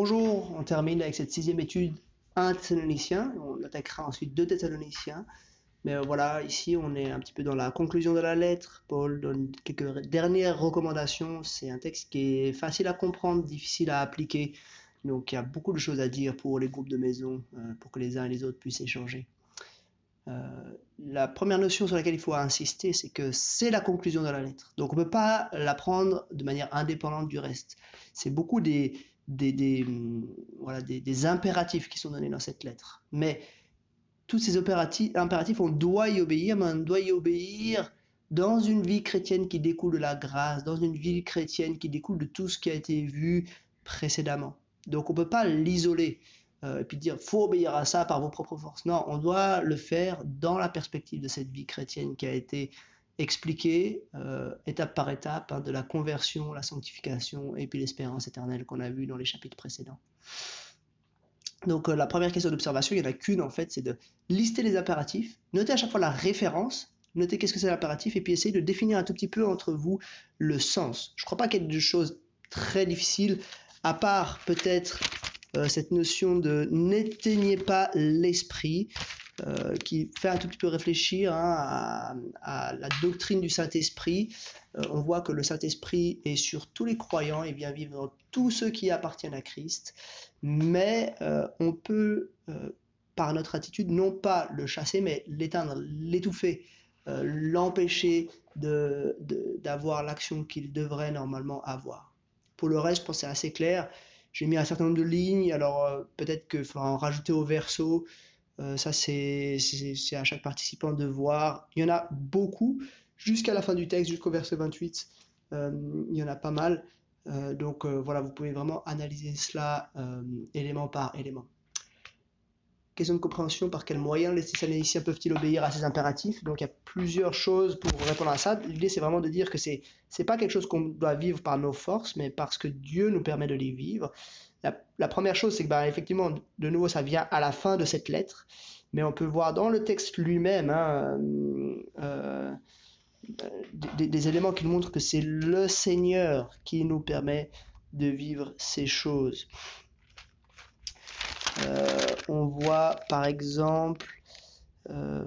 Bonjour, on termine avec cette sixième étude 1 Thessalonicien, on attaquera ensuite 2 Thessaloniciens. Mais euh, voilà, ici on est un petit peu dans la conclusion de la lettre. Paul donne quelques dernières recommandations. C'est un texte qui est facile à comprendre, difficile à appliquer. Donc il y a beaucoup de choses à dire pour les groupes de maison, euh, pour que les uns et les autres puissent échanger. Euh, la première notion sur laquelle il faut insister, c'est que c'est la conclusion de la lettre. Donc on ne peut pas la prendre de manière indépendante du reste. C'est beaucoup des, des, hum, voilà, des, impératifs qui sont donnés dans cette lettre. Mais tous ces impératifs, on doit y obéir, mais on doit y obéir dans une vie chrétienne qui découle de la grâce, dans une vie chrétienne qui découle de tout ce qui a été vu précédemment. Donc on ne peut pas l'isoler euh, et puis dire faut obéir à ça par vos propres forces. Non, on doit le faire dans la perspective de cette vie chrétienne qui a été expliquée euh, étape par étape hein, de la conversion, la sanctification et puis l'espérance éternelle qu'on a vu dans les chapitres précédents. Donc euh, la première question d'observation, il n'y en a qu'une en fait, c'est de lister les impératifs, noter à chaque fois la référence, noter qu'est-ce que c'est l'impératif et puis essayer de définir un tout petit peu entre vous le sens. Je ne crois pas qu'il y ait de choses très difficiles, à part peut-être euh, cette notion de n'éteignez pas l'esprit, euh, qui fait un tout petit peu réfléchir hein, à, la doctrine du Saint-Esprit. Euh, on voit que le Saint-Esprit est sur tous les croyants et vient vivre dans tous ceux qui appartiennent à Christ, mais on peut, par notre attitude, non pas le chasser, mais l'éteindre, l'étouffer, l'empêcher d'avoir l'action qu'il devrait normalement avoir. Pour le reste, je pense que c'est assez clair. J'ai mis un certain nombre de lignes, alors euh, peut-être qu'il faudra en rajouter au verso. Euh, ça, c'est à chaque participant de voir. Il y en a beaucoup, jusqu'à la fin du texte, jusqu'au verset 28. Euh, il y en a pas mal. donc voilà, vous pouvez vraiment analyser cela élément par élément. Question de compréhension, par quels moyens les Thessaloniciens peuvent-ils obéir à ces impératifs? Donc il y a plusieurs choses pour répondre à ça. L'idée c'est vraiment de dire que c'est n'est pas quelque chose qu'on doit vivre par nos forces, mais parce que Dieu nous permet de les vivre. La, première chose c'est que bah, effectivement, de nouveau, ça vient à la fin de cette lettre, mais on peut voir dans le texte lui-même hein, euh, des, des éléments qui nous montrent que c'est le Seigneur qui nous permet de vivre ces choses. Euh, on voit par exemple euh,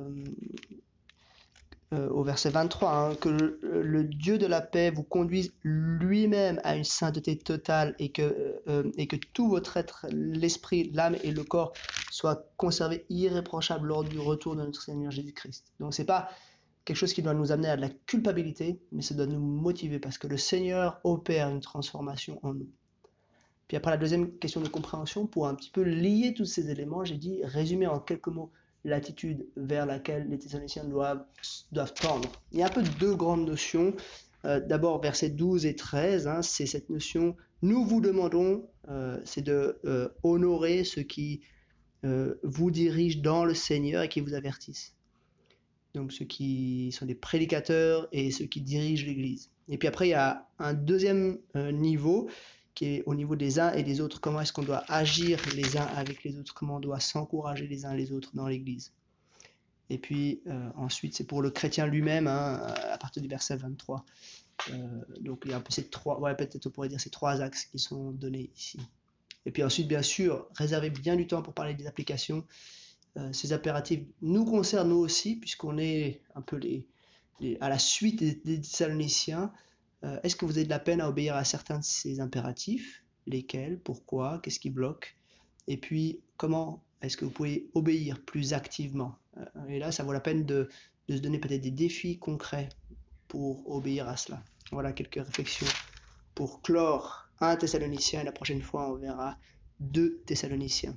euh, au verset 23 hein, que le, Dieu de la paix vous conduise lui-même à une sainteté totale et que, et que tout votre être, l'esprit, l'âme et le corps soient conservés irréprochables lors du retour de notre Seigneur Jésus-Christ. Donc c'est pas quelque chose qui doit nous amener à de la culpabilité, mais ça doit nous motiver parce que le Seigneur opère une transformation en nous. Puis après la deuxième question de compréhension, pour un petit peu lier tous ces éléments, j'ai dit résumer en quelques mots l'attitude vers laquelle les Thessaloniciens doivent, doivent tendre. Il y a un peu deux grandes notions. Euh, d'abord, versets 12 et 13, hein, c'est cette notion, nous vous demandons, euh, c'est de euh, honorer ceux qui vous dirigent dans le Seigneur et qui vous avertissent. Donc ceux qui sont des prédicateurs et ceux qui dirigent l'Église. Et puis après, il y a un deuxième niveau, qui est au niveau des uns et des autres, comment est-ce qu'on doit agir les uns avec les autres, comment on doit s'encourager les uns les autres dans l'Église? Et puis euh, ensuite, c'est pour le chrétien lui-même, hein, à partir du verset 23. Euh, donc il y a un peu ces trois, ouais, peut-être on pourrait dire ces trois axes qui sont donnés ici. Et puis ensuite, bien sûr, réservez bien du temps pour parler des applications. Euh, ces impératifs nous concernent nous aussi, puisqu'on est un peu les, à la suite des, des Thessaloniciens. Euh, est-ce que vous avez de la peine à obéir à certains de ces impératifs? Lesquels? Pourquoi? Qu'est-ce qui bloque? Et puis, comment est-ce que vous pouvez obéir plus activement? Euh, Et là, ça vaut la peine de, se donner peut-être des défis concrets pour obéir à cela. Voilà quelques réflexions pour clore un Thessalonicien et la prochaine fois on verra deux Thessaloniciens.